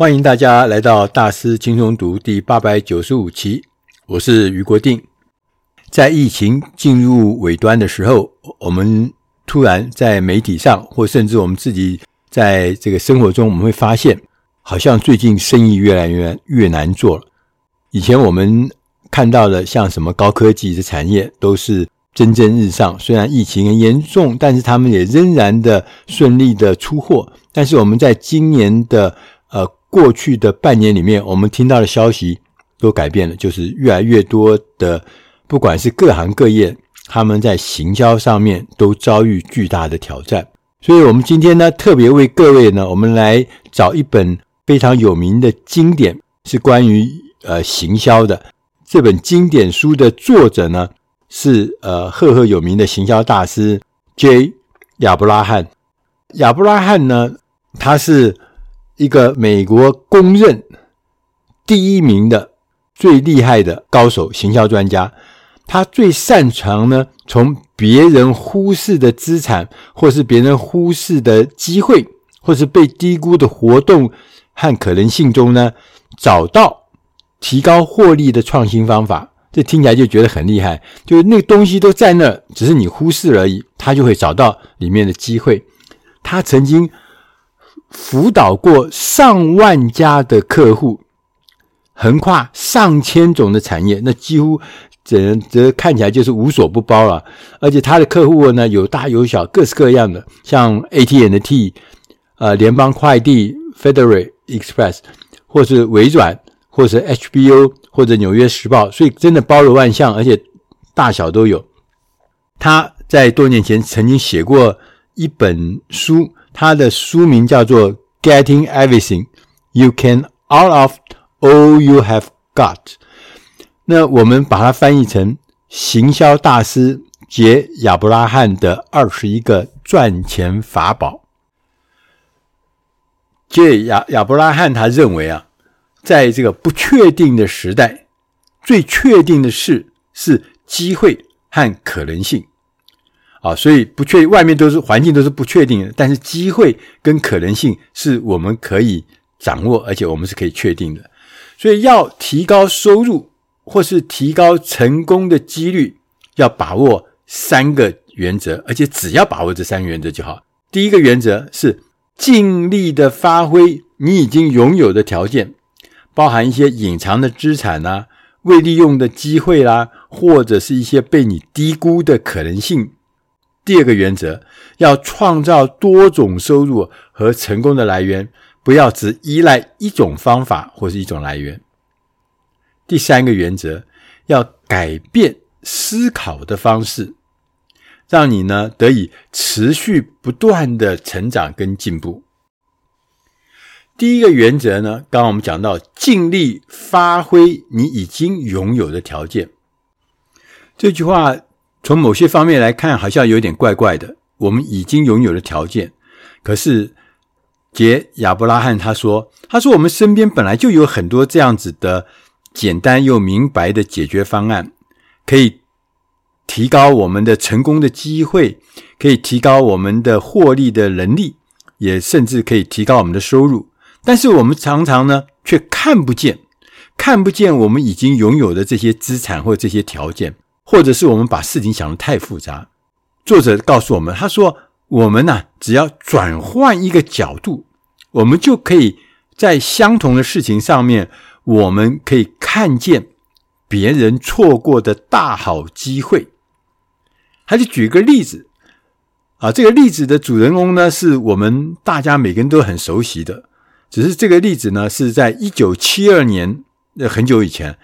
欢迎大家来到大师轻松读第八百九十五期，我是余国定。在疫情进入尾端的时候，我们突然在媒体上，或甚至我们自己在这个生活中，我们会发现，好像最近生意越来越越难做了。以前我们看到的像什么高科技的产业，都是蒸蒸日上，虽然疫情很严重，但是他们也仍然的顺利的出货。但是我们在今年的呃。过去的半年里面，我们听到的消息都改变了，就是越来越多的，不管是各行各业，他们在行销上面都遭遇巨大的挑战。所以，我们今天呢，特别为各位呢，我们来找一本非常有名的经典，是关于呃行销的。这本经典书的作者呢，是呃赫赫有名的行销大师 J. 亚伯拉罕。亚伯拉罕呢，他是。一个美国公认第一名的最厉害的高手，行销专家，他最擅长呢，从别人忽视的资产，或是别人忽视的机会，或是被低估的活动和可能性中呢，找到提高获利的创新方法。这听起来就觉得很厉害，就是那个东西都在那儿，只是你忽视而已，他就会找到里面的机会。他曾经。辅导过上万家的客户，横跨上千种的产业，那几乎这这看起来就是无所不包了。而且他的客户呢，有大有小，各式各样的，像 AT&T、呃联邦快递、Federal Express，或是微软，或是 HBO，或者纽约时报，所以真的包罗万象，而且大小都有。他在多年前曾经写过一本书。他的书名叫做《Getting Everything You Can Out of All You Have Got》。那我们把它翻译成“行销大师杰亚伯拉罕的二十一个赚钱法宝”。杰亚亚伯拉罕他认为啊，在这个不确定的时代，最确定的事是机会和可能性。啊，所以不确，外面都是环境都是不确定的，但是机会跟可能性是我们可以掌握，而且我们是可以确定的。所以要提高收入或是提高成功的几率，要把握三个原则，而且只要把握这三个原则就好。第一个原则是尽力的发挥你已经拥有的条件，包含一些隐藏的资产啊、未利用的机会啦、或者是一些被你低估的可能性。第二个原则，要创造多种收入和成功的来源，不要只依赖一种方法或是一种来源。第三个原则，要改变思考的方式，让你呢得以持续不断的成长跟进步。第一个原则呢，刚刚我们讲到，尽力发挥你已经拥有的条件，这句话。从某些方面来看，好像有点怪怪的。我们已经拥有了条件，可是杰亚伯拉罕他说：“他说我们身边本来就有很多这样子的简单又明白的解决方案，可以提高我们的成功的机会，可以提高我们的获利的能力，也甚至可以提高我们的收入。但是我们常常呢，却看不见，看不见我们已经拥有的这些资产或这些条件。”或者是我们把事情想得太复杂。作者告诉我们，他说：“我们呢，只要转换一个角度，我们就可以在相同的事情上面，我们可以看见别人错过的大好机会。”他就举个例子啊，这个例子的主人公呢，是我们大家每个人都很熟悉的，只是这个例子呢，是在一九七二年，那很久以前，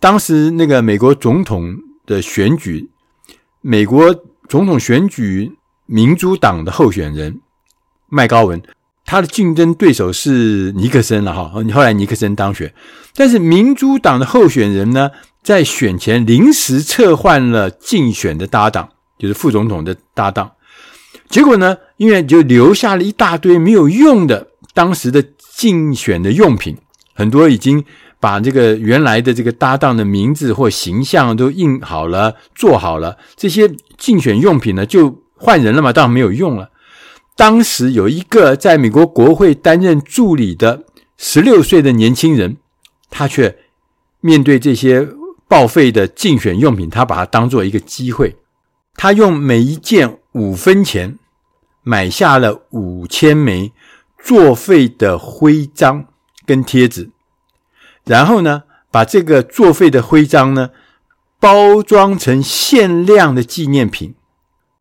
当时那个美国总统。的选举，美国总统选举民主党的候选人麦高文，他的竞争对手是尼克森了哈。后来尼克森当选，但是民主党的候选人呢，在选前临时撤换了竞选的搭档，就是副总统的搭档。结果呢，因为就留下了一大堆没有用的当时的竞选的用品，很多已经。把这个原来的这个搭档的名字或形象都印好了，做好了，这些竞选用品呢，就换人了嘛，当然没有用了。当时有一个在美国国会担任助理的十六岁的年轻人，他却面对这些报废的竞选用品，他把它当做一个机会，他用每一件五分钱买下了五千枚作废的徽章跟贴纸，然后呢，把这个作废的徽章呢包装成限量的纪念品，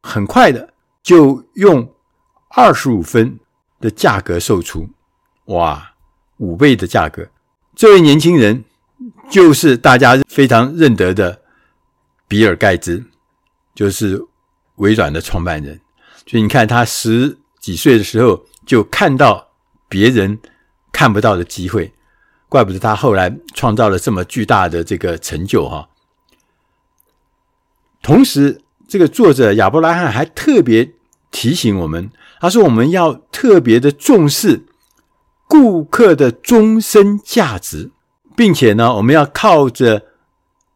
很快的就用二十五分的价格售出，哇！五倍的价格，这位年轻人就是大家非常认得的比尔盖茨，就是微软的创办人。所以你看，他十几岁的时候就看到别人看不到的机会，怪不得他后来创造了这么巨大的这个成就哈。同时，这个作者亚伯拉罕还特别提醒我们，他说我们要特别的重视。顾客的终身价值，并且呢，我们要靠着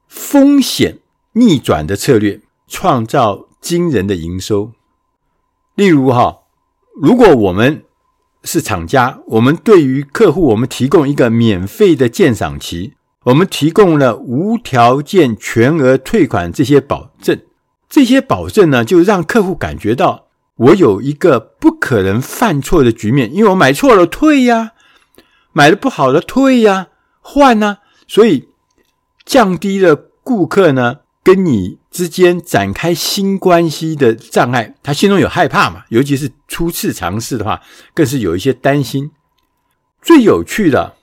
风险逆转的策略，创造惊人的营收。例如哈，如果我们是厂家，我们对于客户，我们提供一个免费的鉴赏期，我们提供了无条件全额退款这些保证，这些保证呢，就让客户感觉到。我有一个不可能犯错的局面，因为我买错了退呀，买的不好的退呀，换呐，所以降低了顾客呢跟你之间展开新关系的障碍。他心中有害怕嘛，尤其是初次尝试的话，更是有一些担心。最有趣的，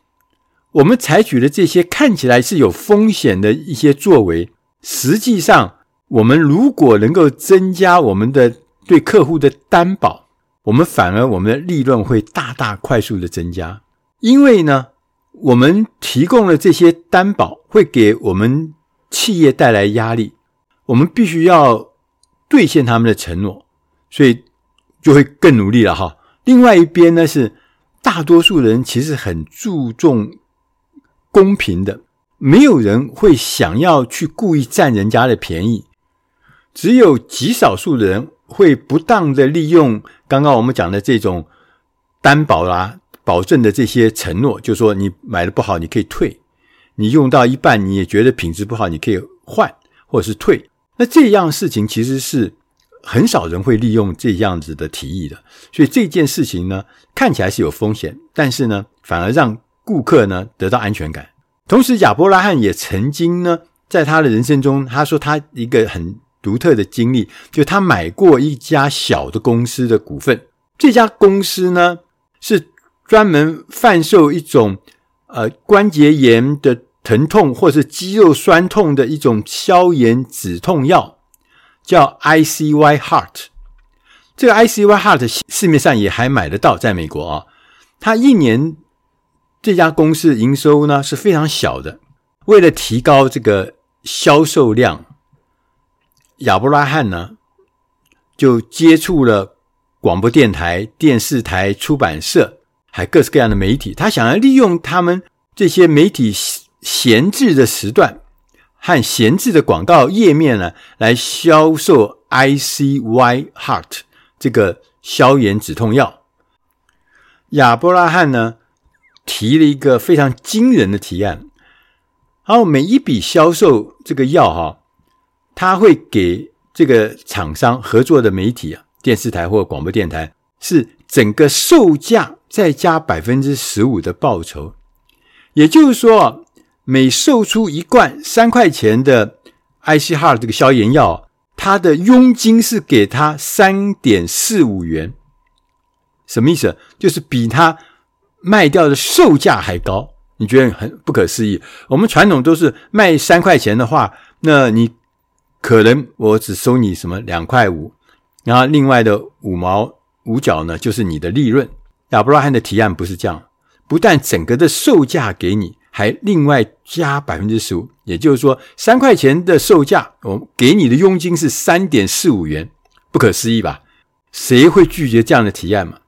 我们采取的这些看起来是有风险的一些作为，实际上我们如果能够增加我们的。对客户的担保，我们反而我们的利润会大大快速的增加，因为呢，我们提供了这些担保，会给我们企业带来压力，我们必须要兑现他们的承诺，所以就会更努力了哈。另外一边呢，是大多数人其实很注重公平的，没有人会想要去故意占人家的便宜，只有极少数人。会不当的利用刚刚我们讲的这种担保啦、啊、保证的这些承诺，就是说你买的不好你可以退，你用到一半你也觉得品质不好，你可以换或者是退。那这样事情其实是很少人会利用这样子的提议的，所以这件事情呢看起来是有风险，但是呢反而让顾客呢得到安全感。同时，亚伯拉罕也曾经呢在他的人生中，他说他一个很。独特的经历，就他买过一家小的公司的股份。这家公司呢，是专门贩售一种呃关节炎的疼痛或是肌肉酸痛的一种消炎止痛药，叫 ICY Heart。这个 ICY Heart 市面上也还买得到，在美国啊，它一年这家公司营收呢是非常小的。为了提高这个销售量。亚伯拉罕呢，就接触了广播电台、电视台、出版社，还各式各样的媒体。他想要利用他们这些媒体闲置的时段和闲置的广告页面呢，来销售 ICY Heart 这个消炎止痛药。亚伯拉罕呢，提了一个非常惊人的提案，然后每一笔销售这个药哈。他会给这个厂商合作的媒体啊，电视台或广播电台，是整个售价再加百分之十五的报酬。也就是说，每售出一罐三块钱的艾希哈尔这个消炎药，它的佣金是给他三点四五元。什么意思？就是比他卖掉的售价还高。你觉得很不可思议？我们传统都是卖三块钱的话，那你。可能我只收你什么两块五，然后另外的五毛五角呢，就是你的利润。亚伯拉罕的提案不是这样，不但整个的售价给你，还另外加百分之十五，也就是说三块钱的售价，我给你的佣金是三点四五元，不可思议吧？谁会拒绝这样的提案嘛？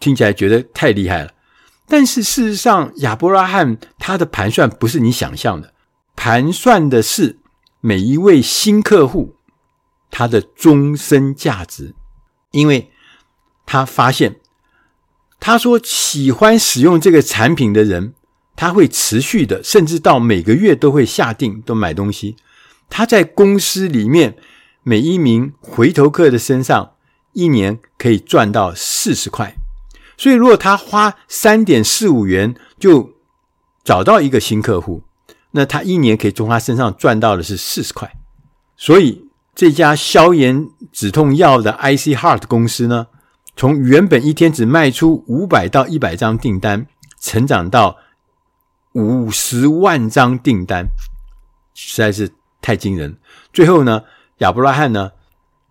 听起来觉得太厉害了。但是事实上，亚伯拉罕他的盘算不是你想象的，盘算的是。每一位新客户，他的终身价值，因为他发现他说喜欢使用这个产品的人，他会持续的，甚至到每个月都会下定都买东西。他在公司里面每一名回头客的身上，一年可以赚到四十块。所以，如果他花三点四五元就找到一个新客户，那他一年可以从他身上赚到的是四十块。所以，这家消炎止痛药的 IC Heart 公司呢，从原本一天只卖出五百到一百张订单，成长到五十万张订单，实在是太惊人。最后呢，亚伯拉罕呢，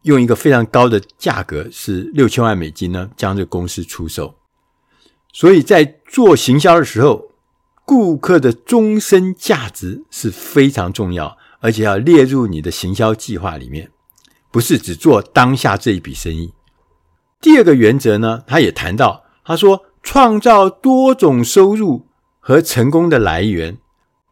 用一个非常高的价格，是六千万美金呢，将这个公司出售。所以在做行销的时候，顾客的终身价值是非常重要，而且要列入你的行销计划里面，不是只做当下这一笔生意。第二个原则呢，他也谈到，他说创造多种收入和成功的来源。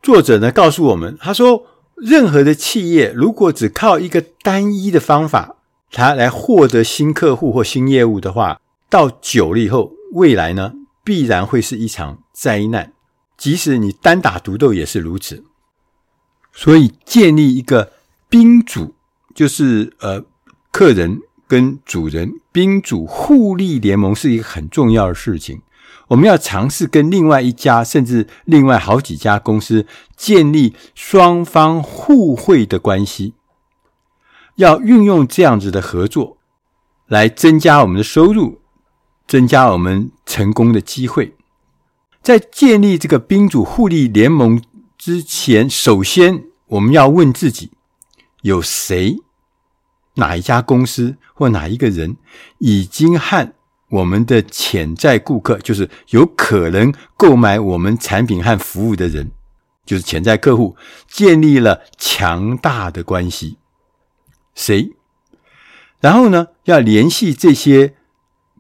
作者呢告诉我们，他说任何的企业如果只靠一个单一的方法，他来获得新客户或新业务的话，到久了以后，未来呢必然会是一场灾难。即使你单打独斗也是如此。所以建立一个宾主，就是呃客人。跟主人、宾主互利联盟是一个很重要的事情。我们要尝试跟另外一家，甚至另外好几家公司建立双方互惠的关系。要运用这样子的合作，来增加我们的收入，增加我们成功的机会。在建立这个宾主互利联盟之前，首先我们要问自己：有谁？哪一家公司或哪一个人已经和我们的潜在顾客，就是有可能购买我们产品和服务的人，就是潜在客户，建立了强大的关系？谁？然后呢，要联系这些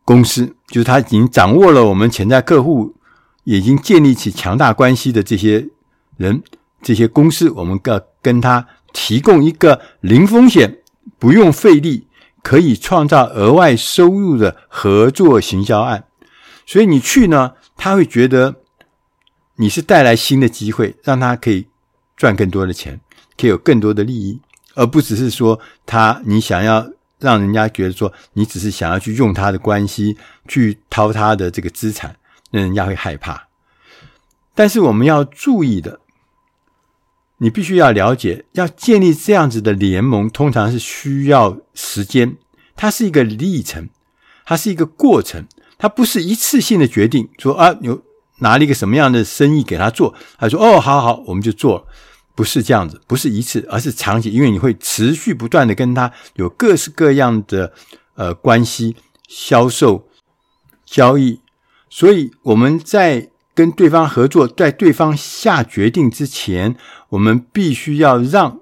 公司，就是他已经掌握了我们潜在客户，已经建立起强大关系的这些人、这些公司，我们要跟他提供一个零风险。不用费力，可以创造额外收入的合作行销案。所以你去呢，他会觉得你是带来新的机会，让他可以赚更多的钱，可以有更多的利益，而不只是说他你想要让人家觉得说你只是想要去用他的关系去掏他的这个资产，让人家会害怕。但是我们要注意的。你必须要了解，要建立这样子的联盟，通常是需要时间。它是一个历程，它是一个过程，它不是一次性的决定。说啊，有拿了一个什么样的生意给他做，他说哦，好好，我们就做。不是这样子，不是一次，而是长期，因为你会持续不断的跟他有各式各样的呃关系、销售、交易。所以我们在。跟对方合作，在对方下决定之前，我们必须要让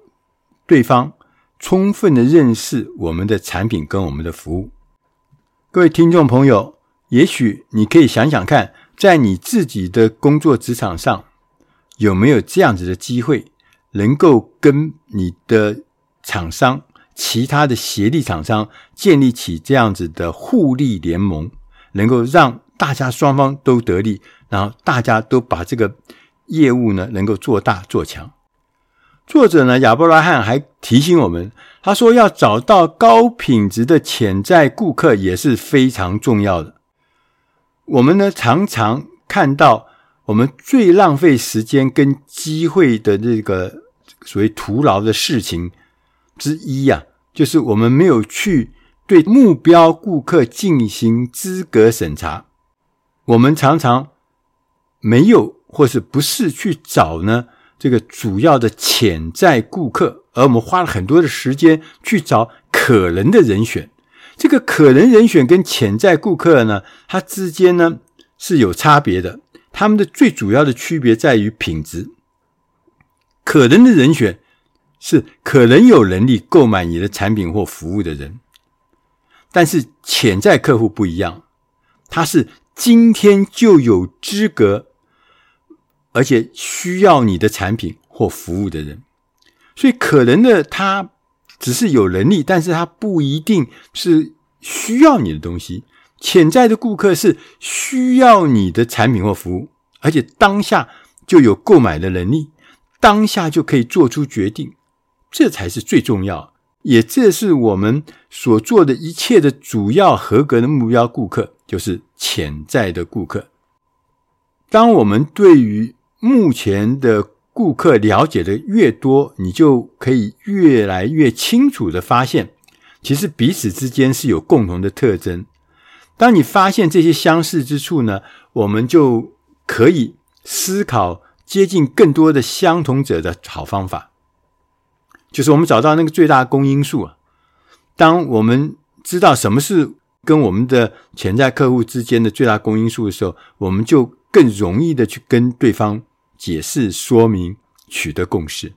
对方充分的认识我们的产品跟我们的服务。各位听众朋友，也许你可以想想看，在你自己的工作职场上，有没有这样子的机会，能够跟你的厂商、其他的协力厂商建立起这样子的互利联盟，能够让大家双方都得利。然后大家都把这个业务呢能够做大做强。作者呢亚伯拉罕还提醒我们，他说要找到高品质的潜在顾客也是非常重要的。我们呢常常看到我们最浪费时间跟机会的这个所谓徒劳的事情之一呀、啊，就是我们没有去对目标顾客进行资格审查。我们常常。没有，或是不是去找呢？这个主要的潜在顾客，而我们花了很多的时间去找可能的人选。这个可能人选跟潜在顾客呢，它之间呢是有差别的。他们的最主要的区别在于品质。可能的人选是可能有能力购买你的产品或服务的人，但是潜在客户不一样，他是今天就有资格。而且需要你的产品或服务的人，所以可能的他只是有能力，但是他不一定是需要你的东西。潜在的顾客是需要你的产品或服务，而且当下就有购买的能力，当下就可以做出决定，这才是最重要的，也这是我们所做的一切的主要合格的目标顾客，就是潜在的顾客。当我们对于目前的顾客了解的越多，你就可以越来越清楚地发现，其实彼此之间是有共同的特征。当你发现这些相似之处呢，我们就可以思考接近更多的相同者的好方法，就是我们找到那个最大公因数啊。当我们知道什么是跟我们的潜在客户之间的最大公因数的时候，我们就更容易的去跟对方解释、说明、取得共识。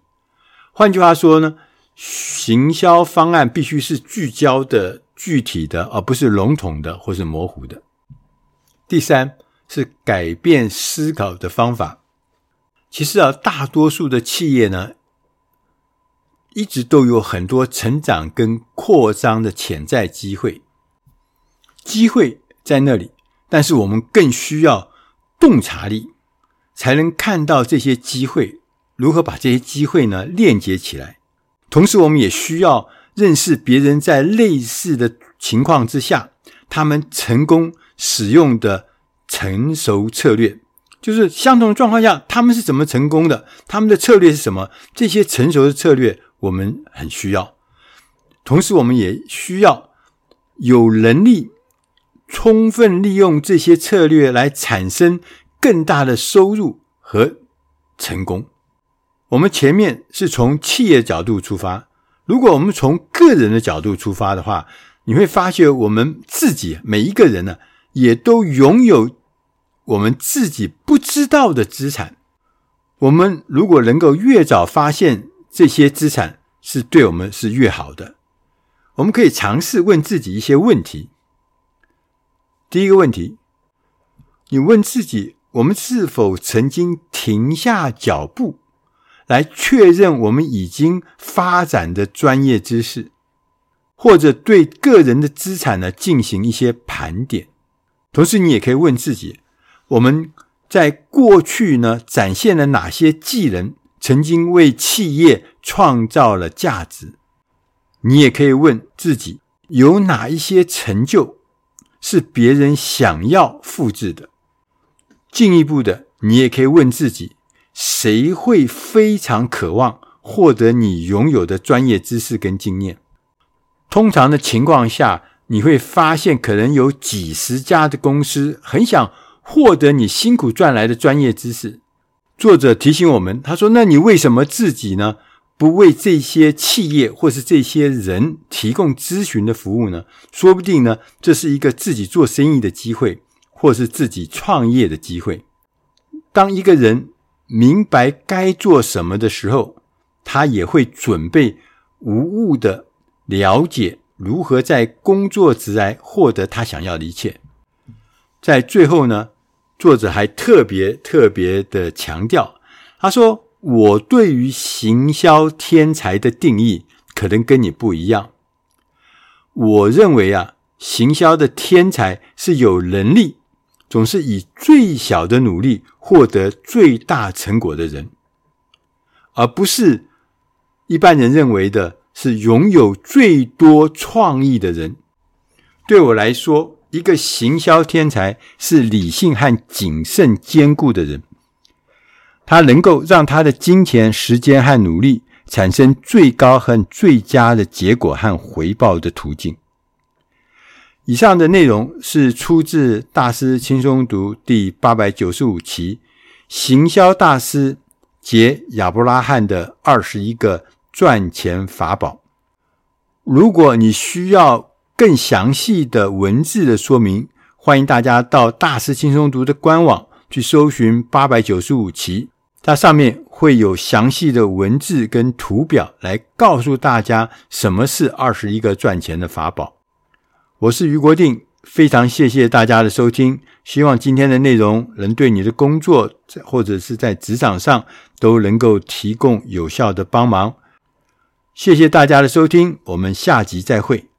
换句话说呢，行销方案必须是聚焦的。具体的，而不是笼统的或是模糊的。第三是改变思考的方法。其实啊，大多数的企业呢，一直都有很多成长跟扩张的潜在机会，机会在那里，但是我们更需要洞察力，才能看到这些机会，如何把这些机会呢链接起来。同时，我们也需要。认识别人在类似的情况之下，他们成功使用的成熟策略，就是相同的状况下，他们是怎么成功的？他们的策略是什么？这些成熟的策略我们很需要。同时，我们也需要有能力充分利用这些策略来产生更大的收入和成功。我们前面是从企业角度出发。如果我们从个人的角度出发的话，你会发现我们自己每一个人呢，也都拥有我们自己不知道的资产。我们如果能够越早发现这些资产，是对我们是越好的。我们可以尝试问自己一些问题。第一个问题，你问自己：我们是否曾经停下脚步？来确认我们已经发展的专业知识，或者对个人的资产呢进行一些盘点。同时，你也可以问自己：我们在过去呢展现了哪些技能，曾经为企业创造了价值？你也可以问自己：有哪一些成就是别人想要复制的？进一步的，你也可以问自己。谁会非常渴望获得你拥有的专业知识跟经验？通常的情况下，你会发现可能有几十家的公司很想获得你辛苦赚来的专业知识。作者提醒我们，他说：“那你为什么自己呢？不为这些企业或是这些人提供咨询的服务呢？说不定呢，这是一个自己做生意的机会，或是自己创业的机会。当一个人。”明白该做什么的时候，他也会准备无误的了解如何在工作之外获得他想要的一切。在最后呢，作者还特别特别的强调，他说：“我对于行销天才的定义可能跟你不一样。我认为啊，行销的天才是有能力。”总是以最小的努力获得最大成果的人，而不是一般人认为的是拥有最多创意的人。对我来说，一个行销天才是理性和谨慎兼顾的人，他能够让他的金钱、时间和努力产生最高和最佳的结果和回报的途径。以上的内容是出自《大师轻松读》第八百九十五期《行销大师杰亚伯拉罕的二十一个赚钱法宝》。如果你需要更详细的文字的说明，欢迎大家到《大师轻松读》的官网去搜寻八百九十五期，它上面会有详细的文字跟图表来告诉大家什么是二十一个赚钱的法宝。我是余国定，非常谢谢大家的收听。希望今天的内容能对你的工作或者是在职场上都能够提供有效的帮忙。谢谢大家的收听，我们下集再会。